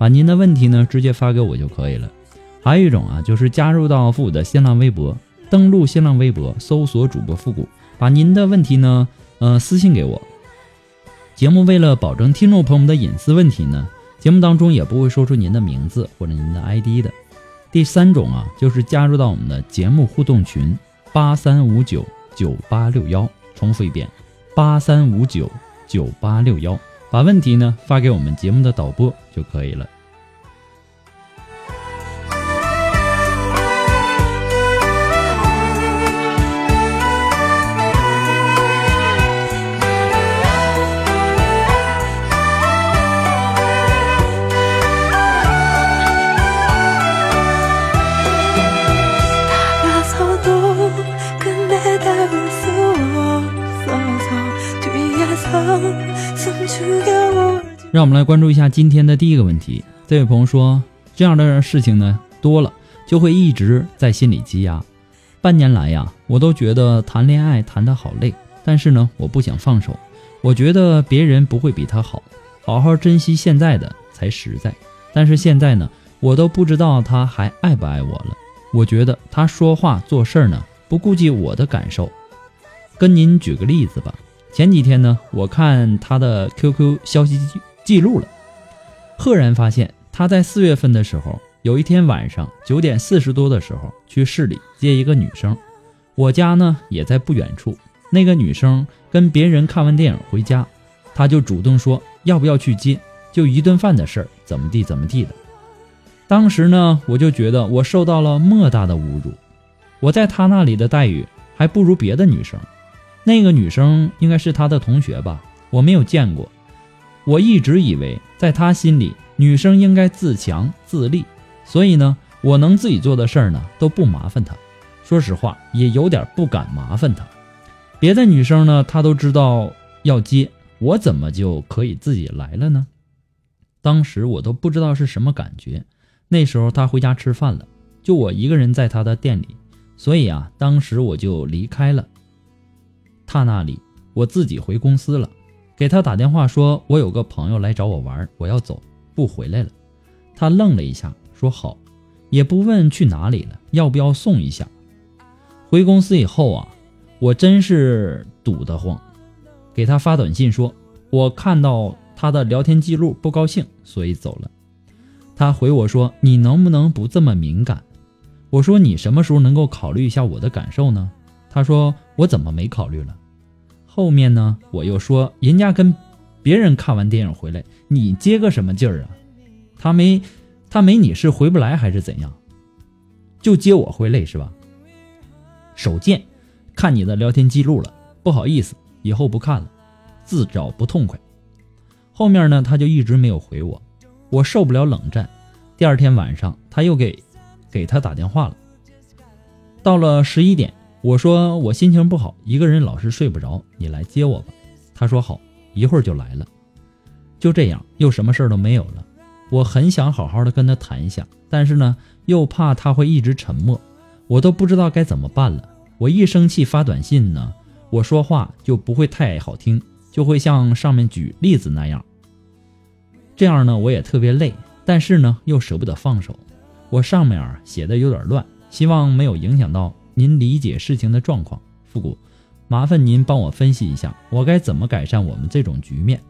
把您的问题呢直接发给我就可以了。还有一种啊，就是加入到复古的新浪微博，登录新浪微博，搜索主播复古，把您的问题呢，呃，私信给我。节目为了保证听众朋友们的隐私问题呢，节目当中也不会说出您的名字或者您的 ID 的。第三种啊，就是加入到我们的节目互动群八三五九九八六幺，重复一遍八三五九九八六幺。把问题呢发给我们节目的导播就可以了。让我们来关注一下今天的第一个问题。这位朋友说：“这样的事情呢多了，就会一直在心里积压。半年来呀，我都觉得谈恋爱谈得好累，但是呢，我不想放手。我觉得别人不会比他好，好好珍惜现在的才实在。但是现在呢，我都不知道他还爱不爱我了。我觉得他说话做事儿呢不顾及我的感受。跟您举个例子吧，前几天呢，我看他的 QQ 消息。”记录了，赫然发现他在四月份的时候，有一天晚上九点四十多的时候去市里接一个女生，我家呢也在不远处。那个女生跟别人看完电影回家，他就主动说要不要去接，就一顿饭的事儿，怎么地怎么地的。当时呢，我就觉得我受到了莫大的侮辱，我在他那里的待遇还不如别的女生。那个女生应该是他的同学吧，我没有见过。我一直以为，在他心里，女生应该自强自立，所以呢，我能自己做的事儿呢，都不麻烦他。说实话，也有点不敢麻烦他。别的女生呢，他都知道要接，我怎么就可以自己来了呢？当时我都不知道是什么感觉。那时候他回家吃饭了，就我一个人在他的店里，所以啊，当时我就离开了他那里，我自己回公司了。给他打电话说，我有个朋友来找我玩，我要走，不回来了。他愣了一下，说好，也不问去哪里了，要不要送一下。回公司以后啊，我真是堵得慌，给他发短信说，我看到他的聊天记录不高兴，所以走了。他回我说，你能不能不这么敏感？我说你什么时候能够考虑一下我的感受呢？他说我怎么没考虑了？后面呢，我又说人家跟别人看完电影回来，你接个什么劲儿啊？他没他没你是回不来还是怎样？就接我回累是吧？手贱，看你的聊天记录了，不好意思，以后不看了，自找不痛快。后面呢，他就一直没有回我，我受不了冷战。第二天晚上，他又给给他打电话了。到了十一点，我说我心情不好，一个人老是睡不着，你来接我吧。他说好，一会儿就来了。就这样，又什么事儿都没有了。我很想好好的跟他谈一下，但是呢，又怕他会一直沉默，我都不知道该怎么办了。我一生气发短信呢，我说话就不会太好听，就会像上面举例子那样。这样呢，我也特别累，但是呢，又舍不得放手。我上面写的有点乱，希望没有影响到您理解事情的状况。复古，麻烦您帮我分析一下，我该怎么改善我们这种局面？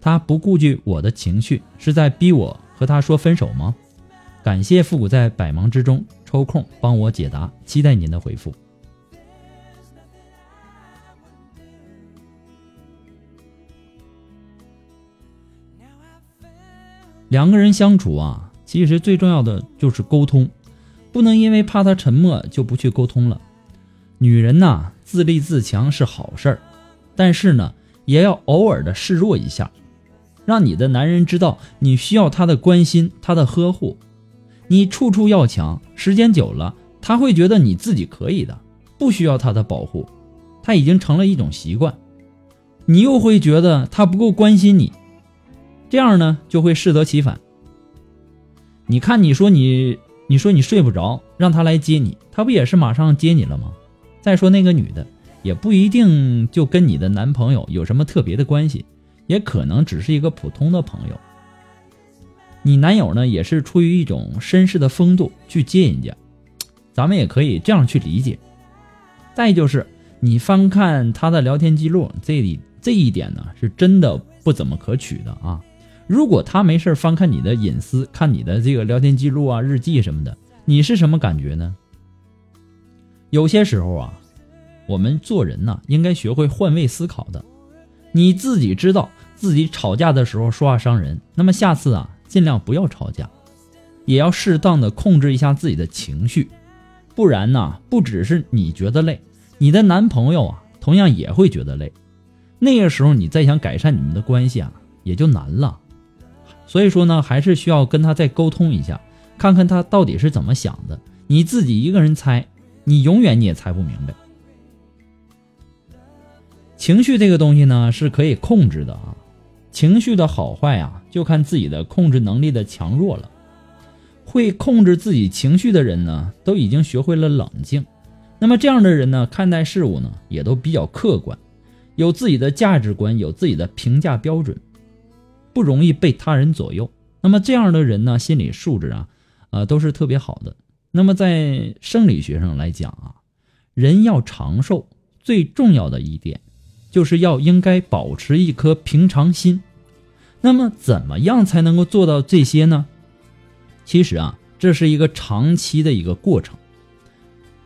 他不顾及我的情绪，是在逼我和他说分手吗？感谢复古在百忙之中抽空帮我解答，期待您的回复。两个人相处啊，其实最重要的就是沟通，不能因为怕他沉默就不去沟通了。女人呐，自立自强是好事儿，但是呢，也要偶尔的示弱一下。让你的男人知道你需要他的关心，他的呵护，你处处要强，时间久了，他会觉得你自己可以的，不需要他的保护，他已经成了一种习惯，你又会觉得他不够关心你，这样呢就会适得其反。你看，你说你，你说你睡不着，让他来接你，他不也是马上接你了吗？再说那个女的，也不一定就跟你的男朋友有什么特别的关系。也可能只是一个普通的朋友，你男友呢也是出于一种绅士的风度去接人家，咱们也可以这样去理解。再就是你翻看他的聊天记录，这里这一点呢是真的不怎么可取的啊。如果他没事翻看你的隐私，看你的这个聊天记录啊、日记什么的，你是什么感觉呢？有些时候啊，我们做人呢应该学会换位思考的。你自己知道自己吵架的时候说话伤人，那么下次啊，尽量不要吵架，也要适当的控制一下自己的情绪，不然呢，不只是你觉得累，你的男朋友啊，同样也会觉得累。那个时候你再想改善你们的关系啊，也就难了。所以说呢，还是需要跟他再沟通一下，看看他到底是怎么想的。你自己一个人猜，你永远你也猜不明白。情绪这个东西呢是可以控制的啊，情绪的好坏啊就看自己的控制能力的强弱了。会控制自己情绪的人呢，都已经学会了冷静。那么这样的人呢，看待事物呢也都比较客观，有自己的价值观，有自己的评价标准，不容易被他人左右。那么这样的人呢，心理素质啊，呃都是特别好的。那么在生理学上来讲啊，人要长寿最重要的一点。就是要应该保持一颗平常心，那么怎么样才能够做到这些呢？其实啊，这是一个长期的一个过程。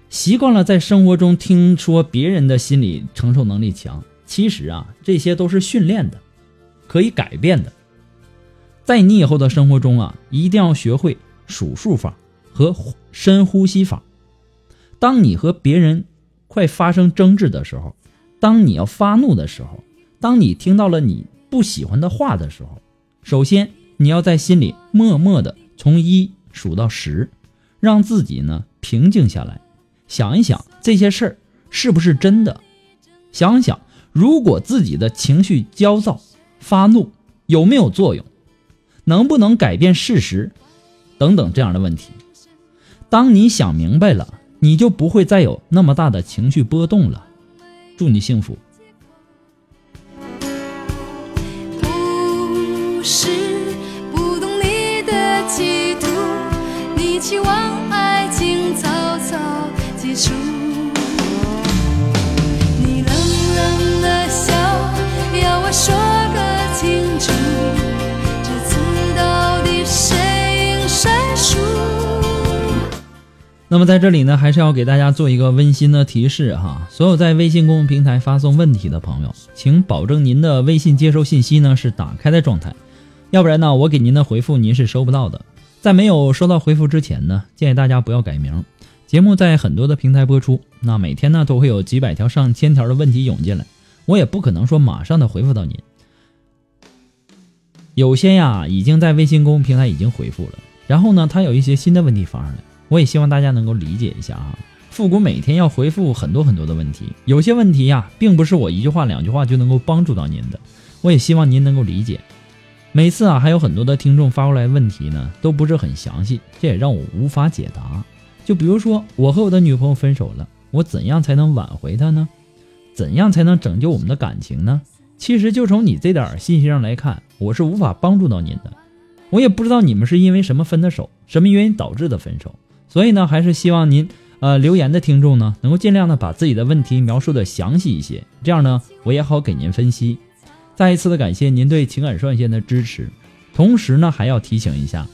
习惯了在生活中听说别人的心理承受能力强，其实啊，这些都是训练的，可以改变的。在你以后的生活中啊，一定要学会数数法和深呼吸法。当你和别人快发生争执的时候。当你要发怒的时候，当你听到了你不喜欢的话的时候，首先你要在心里默默的从一数到十，让自己呢平静下来，想一想这些事儿是不是真的，想想如果自己的情绪焦躁、发怒有没有作用，能不能改变事实，等等这样的问题。当你想明白了，你就不会再有那么大的情绪波动了。祝你幸福。不是不懂你的企图，你期望那么在这里呢，还是要给大家做一个温馨的提示哈，所有在微信公众平台发送问题的朋友，请保证您的微信接收信息呢是打开的状态，要不然呢，我给您的回复您是收不到的。在没有收到回复之前呢，建议大家不要改名。节目在很多的平台播出，那每天呢都会有几百条、上千条的问题涌进来，我也不可能说马上的回复到您。有些呀已经在微信公众平台已经回复了，然后呢，他有一些新的问题发上来。我也希望大家能够理解一下啊，复古每天要回复很多很多的问题，有些问题呀，并不是我一句话两句话就能够帮助到您的。我也希望您能够理解。每次啊，还有很多的听众发过来问题呢，都不是很详细，这也让我无法解答。就比如说，我和我的女朋友分手了，我怎样才能挽回她呢？怎样才能拯救我们的感情呢？其实就从你这点信息上来看，我是无法帮助到您的。我也不知道你们是因为什么分的手，什么原因导致的分手。所以呢，还是希望您，呃，留言的听众呢，能够尽量的把自己的问题描述的详细一些，这样呢，我也好给您分析。再一次的感谢您对情感双线的支持，同时呢，还要提醒一下，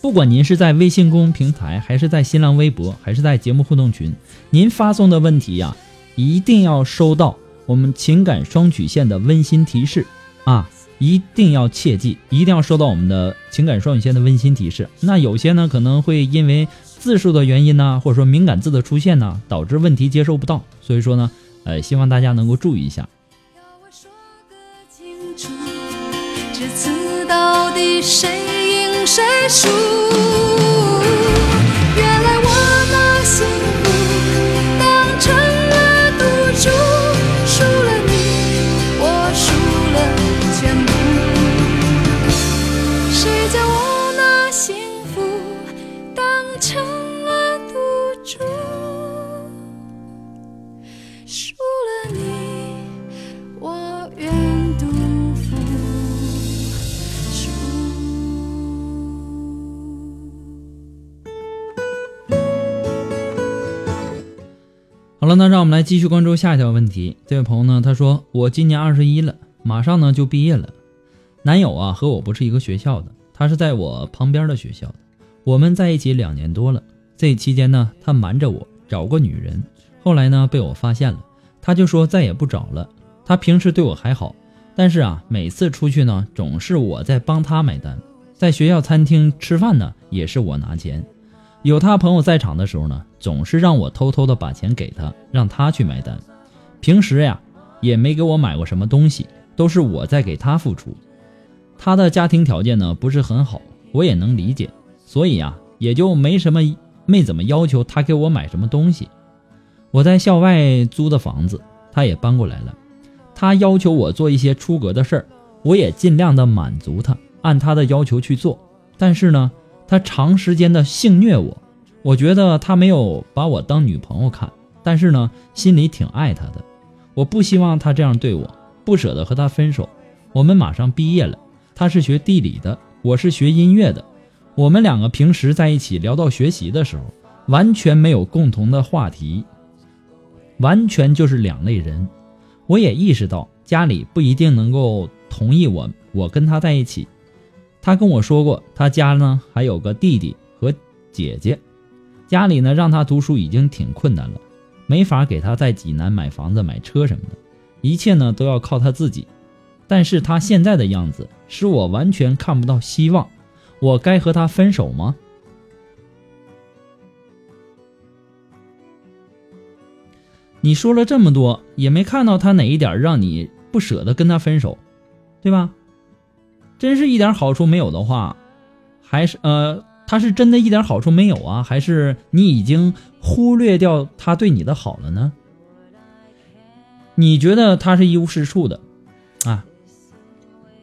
不管您是在微信公众平台，还是在新浪微博，还是在节目互动群，您发送的问题呀，一定要收到我们情感双曲线的温馨提示啊，一定要切记，一定要收到我们的情感双语线的温馨提示。那有些呢，可能会因为字数的原因呢，或者说敏感字的出现呢，导致问题接收不到，所以说呢，呃，希望大家能够注意一下。这次到底谁赢谁输？那让我们来继续关注下一条问题。这位朋友呢，他说我今年二十一了，马上呢就毕业了。男友啊和我不是一个学校的，他是在我旁边的学校的。我们在一起两年多了，这期间呢，他瞒着我找过女人，后来呢被我发现了，他就说再也不找了。他平时对我还好，但是啊，每次出去呢，总是我在帮他买单。在学校餐厅吃饭呢，也是我拿钱。有他朋友在场的时候呢，总是让我偷偷的把钱给他，让他去买单。平时呀，也没给我买过什么东西，都是我在给他付出。他的家庭条件呢不是很好，我也能理解，所以啊，也就没什么没怎么要求他给我买什么东西。我在校外租的房子，他也搬过来了。他要求我做一些出格的事儿，我也尽量的满足他，按他的要求去做。但是呢，他长时间的性虐我，我觉得他没有把我当女朋友看，但是呢，心里挺爱他的。我不希望他这样对我，不舍得和他分手。我们马上毕业了，他是学地理的，我是学音乐的。我们两个平时在一起聊到学习的时候，完全没有共同的话题，完全就是两类人。我也意识到家里不一定能够同意我我跟他在一起。他跟我说过，他家呢还有个弟弟和姐姐，家里呢让他读书已经挺困难了，没法给他在济南买房子、买车什么的，一切呢都要靠他自己。但是他现在的样子使我完全看不到希望，我该和他分手吗？你说了这么多，也没看到他哪一点让你不舍得跟他分手，对吧？真是一点好处没有的话，还是呃，他是真的一点好处没有啊？还是你已经忽略掉他对你的好了呢？你觉得他是一无是处的啊？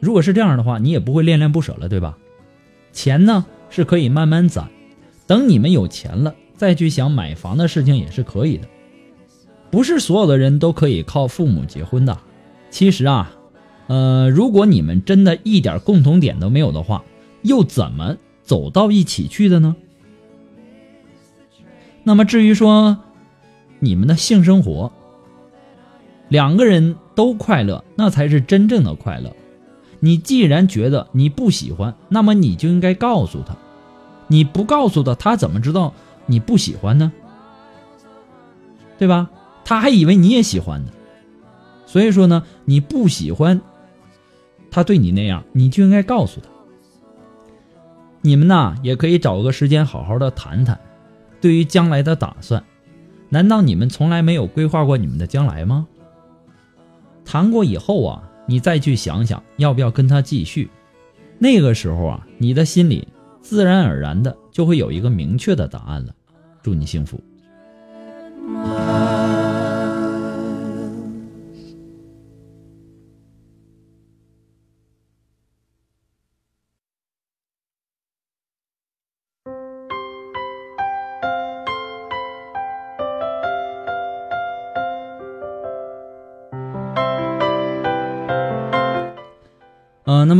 如果是这样的话，你也不会恋恋不舍了，对吧？钱呢是可以慢慢攒，等你们有钱了再去想买房的事情也是可以的。不是所有的人都可以靠父母结婚的。其实啊，呃，如果你们真的一点共同点都没有的话，又怎么走到一起去的呢？那么至于说你们的性生活，两个人都快乐，那才是真正的快乐。你既然觉得你不喜欢，那么你就应该告诉他。你不告诉他，他怎么知道你不喜欢呢？对吧？他还以为你也喜欢呢。所以说呢，你不喜欢他对你那样，你就应该告诉他。你们呐，也可以找个时间好好的谈谈，对于将来的打算。难道你们从来没有规划过你们的将来吗？谈过以后啊，你再去想想要不要跟他继续。那个时候啊，你的心里自然而然的就会有一个明确的答案了。祝你幸福。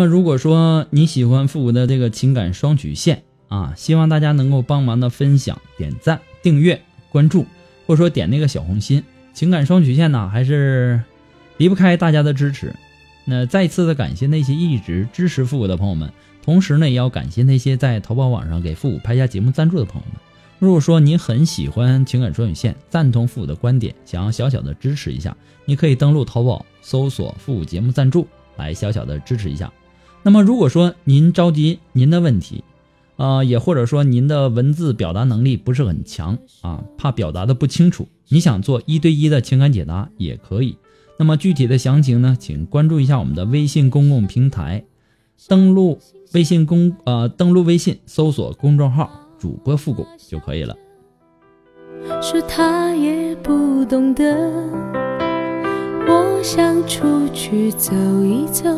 么如果说你喜欢复古的这个情感双曲线啊，希望大家能够帮忙的分享、点赞、订阅、关注，或者说点那个小红心。情感双曲线呢，还是离不开大家的支持。那再次的感谢那些一直支持复古的朋友们，同时呢，也要感谢那些在淘宝网上给复古拍下节目赞助的朋友们。如果说您很喜欢情感双曲线，赞同复古的观点，想要小小的支持一下，你可以登录淘宝搜索“复古节目赞助”。来小小的支持一下。那么，如果说您着急您的问题，呃，也或者说您的文字表达能力不是很强啊，怕表达的不清楚，你想做一对一的情感解答也可以。那么具体的详情呢，请关注一下我们的微信公共平台，登录微信公呃登录微信搜索公众号主播复古就可以了。说他也不懂得。想出去走一走，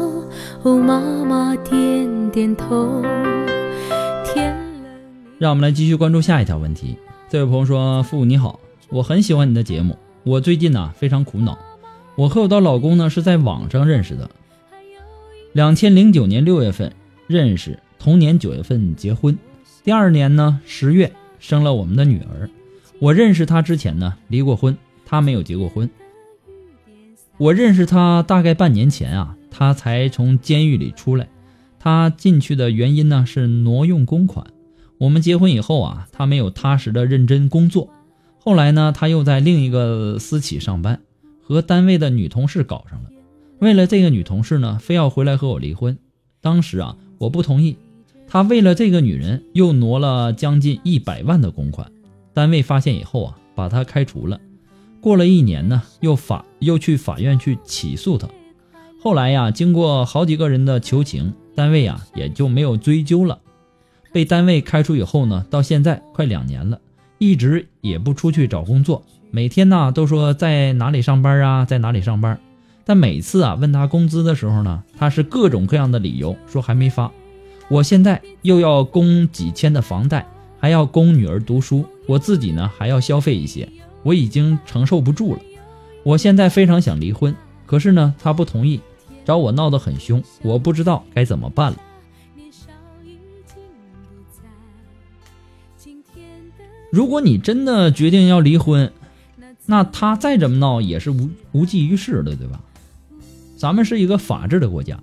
哦，妈妈点点头。天让我们来继续关注下一条问题。这位朋友说：“父母你好，我很喜欢你的节目。我最近呢非常苦恼。我和我的老公呢是在网上认识的，两千零九年六月份认识，同年九月份结婚，第二年呢十月生了我们的女儿。我认识他之前呢离过婚，他没有结过婚。”我认识他大概半年前啊，他才从监狱里出来。他进去的原因呢是挪用公款。我们结婚以后啊，他没有踏实的认真工作。后来呢，他又在另一个私企上班，和单位的女同事搞上了。为了这个女同事呢，非要回来和我离婚。当时啊，我不同意。他为了这个女人，又挪了将近一百万的公款。单位发现以后啊，把他开除了。过了一年呢，又法又去法院去起诉他。后来呀，经过好几个人的求情，单位呀也就没有追究了。被单位开除以后呢，到现在快两年了，一直也不出去找工作。每天呢都说在哪里上班啊，在哪里上班。但每次啊问他工资的时候呢，他是各种各样的理由说还没发。我现在又要供几千的房贷，还要供女儿读书，我自己呢还要消费一些。我已经承受不住了，我现在非常想离婚，可是呢，他不同意，找我闹得很凶，我不知道该怎么办了。如果你真的决定要离婚，那他再怎么闹也是无无济于事的，对吧？咱们是一个法治的国家，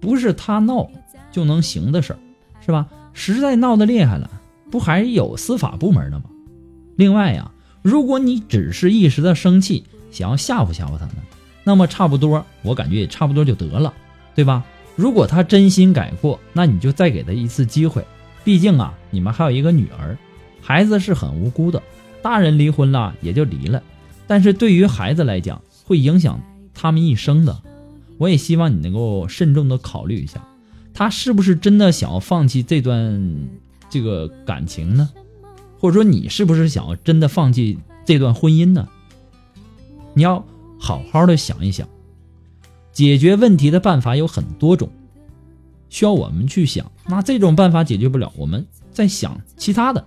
不是他闹就能行的事儿，是吧？实在闹得厉害了，不还有司法部门的吗？另外呀。如果你只是一时的生气，想要吓唬吓唬他呢，那么差不多，我感觉也差不多就得了，对吧？如果他真心改过，那你就再给他一次机会。毕竟啊，你们还有一个女儿，孩子是很无辜的。大人离婚了也就离了，但是对于孩子来讲，会影响他们一生的。我也希望你能够慎重的考虑一下，他是不是真的想要放弃这段这个感情呢？或者说你是不是想要真的放弃这段婚姻呢？你要好好的想一想，解决问题的办法有很多种，需要我们去想。那这种办法解决不了，我们再想其他的，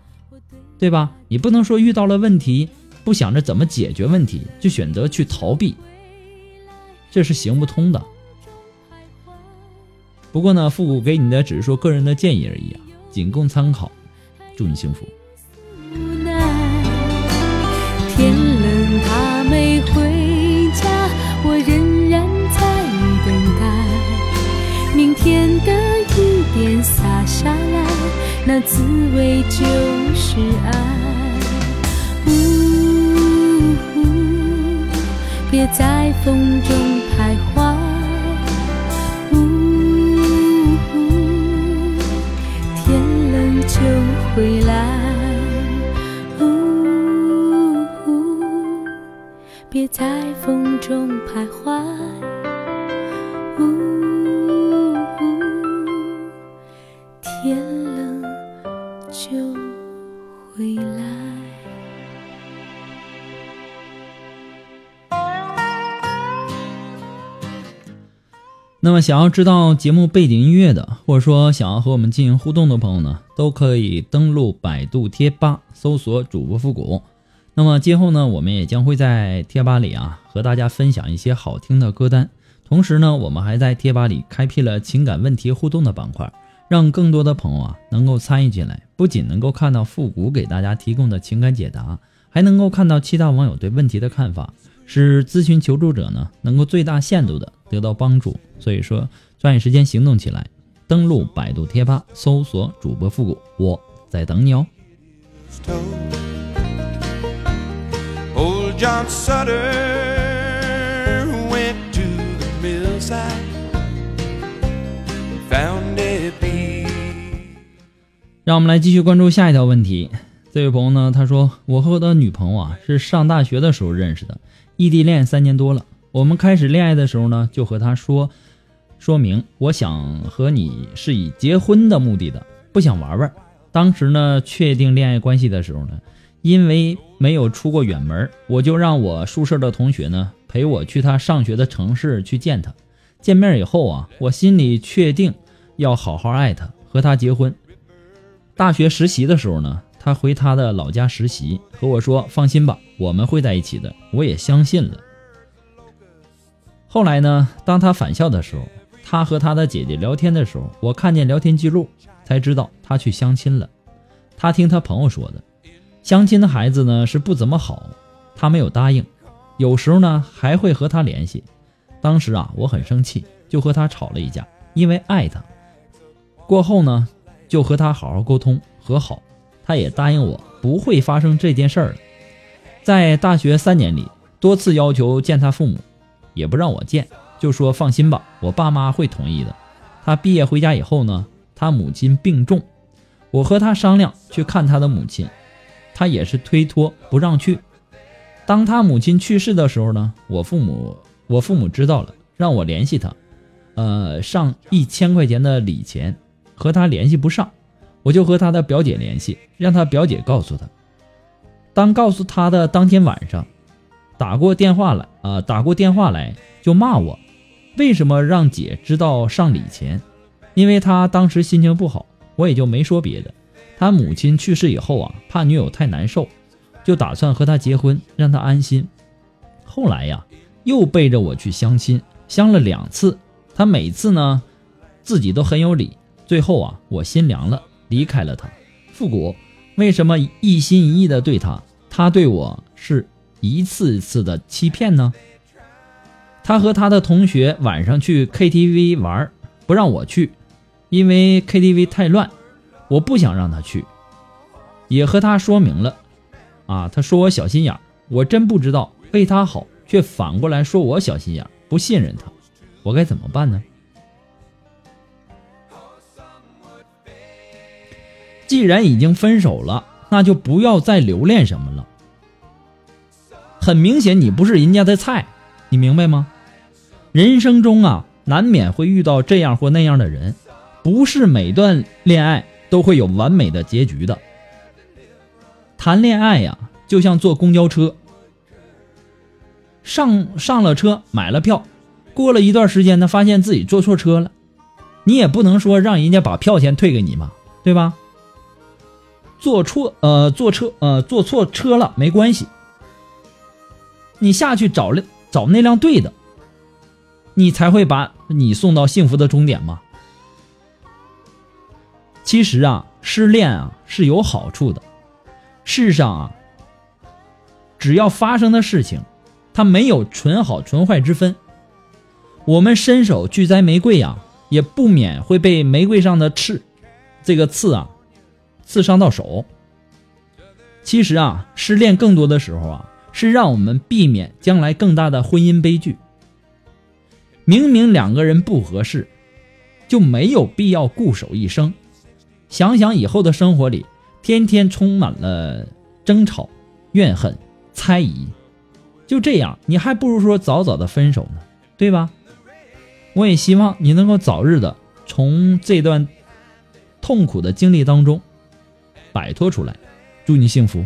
对吧？你不能说遇到了问题不想着怎么解决问题，就选择去逃避，这是行不通的。不过呢，复古给你的只是说个人的建议而已啊，仅供参考。祝你幸福。那滋味就是爱。呜，别在风中徘徊。呜，天冷就回来。呜别在风中徘徊。那么，想要知道节目背景音乐的，或者说想要和我们进行互动的朋友呢，都可以登录百度贴吧，搜索主播复古。那么今后呢，我们也将会在贴吧里啊和大家分享一些好听的歌单。同时呢，我们还在贴吧里开辟了情感问题互动的板块，让更多的朋友啊能够参与进来，不仅能够看到复古给大家提供的情感解答，还能够看到其他网友对问题的看法，使咨询求助者呢能够最大限度的得到帮助。所以说，抓紧时间行动起来，登录百度贴吧，搜索主播复古，我在等你哦。Old John Sutter went to the millside, found a bee. 让我们来继续关注下一条问题。这位朋友呢，他说：“我和我的女朋友啊是上大学的时候认识的，异地恋三年多了。我们开始恋爱的时候呢，就和他说，说明我想和你是以结婚的目的的，不想玩玩。当时呢，确定恋爱关系的时候呢，因为没有出过远门，我就让我宿舍的同学呢陪我去他上学的城市去见他。见面以后啊，我心里确定要好好爱他，和他结婚。大学实习的时候呢，他回他的老家实习，和我说：“放心吧，我们会在一起的。”我也相信了。后来呢，当他返校的时候，他和他的姐姐聊天的时候，我看见聊天记录，才知道他去相亲了。他听他朋友说的，相亲的孩子呢是不怎么好，他没有答应，有时候呢还会和他联系。当时啊，我很生气，就和他吵了一架，因为爱他。过后呢，就和他好好沟通和好，他也答应我不会发生这件事儿了。在大学三年里，多次要求见他父母，也不让我见，就说放心吧，我爸妈会同意的。他毕业回家以后呢，他母亲病重，我和他商量去看他的母亲，他也是推脱不让去。当他母亲去世的时候呢，我父母我父母知道了，让我联系他，呃，上一千块钱的礼钱，和他联系不上，我就和他的表姐联系，让他表姐告诉他。当告诉他的当天晚上，打过电话来啊、打过电话来就骂我，为什么让姐知道上礼钱？因为他当时心情不好，我也就没说别的。他母亲去世以后啊，怕女友太难受，就打算和他结婚，让他安心。后来呀，又背着我去相亲，相了两次，他每次呢自己都很有理。最后啊，我心凉了，离开了他。复古为什么一心一意的对他，他对我是一次一次的欺骗呢？他和他的同学晚上去 KTV 玩，不让我去，因为 KTV 太乱，我不想让他去，也和他说明了。啊，他说我小心眼，我真不知道为他好，却反过来说我小心眼，不信任他，我该怎么办呢？既然已经分手了，那就不要再留恋什么了。很明显，你不是人家的菜，你明白吗？人生中啊，难免会遇到这样或那样的人，不是每段恋爱都会有完美的结局的。谈恋爱呀，就像坐公交车，上上了车，买了票，过了一段时间呢，发现自己坐错车了，你也不能说让人家把票钱退给你嘛，对吧？坐错呃坐车呃坐错车了没关系，你下去找了找那辆对的，你才会把你送到幸福的终点吗。其实啊，失恋啊是有好处的，世上啊，只要发生的事情，它没有纯好纯坏之分。我们伸手去摘玫瑰呀、也不免会被玫瑰上的刺，这个刺啊，刺伤到手。其实啊，失恋更多的时候啊，是让我们避免将来更大的婚姻悲剧。明明两个人不合适，就没有必要固守一生。想想以后的生活里，天天充满了争吵、怨恨、猜疑，就这样，你还不如说早早的分手呢，对吧？我也希望你能够早日的从这段痛苦的经历当中摆脱出来，祝你幸福。